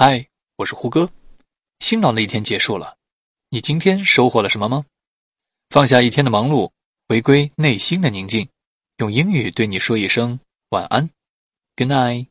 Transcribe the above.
嗨我是胡歌。辛劳的一天结束了你今天收获了什么吗？放下一天的忙碌回归内心的宁静用英语对你说一声晚安。Good night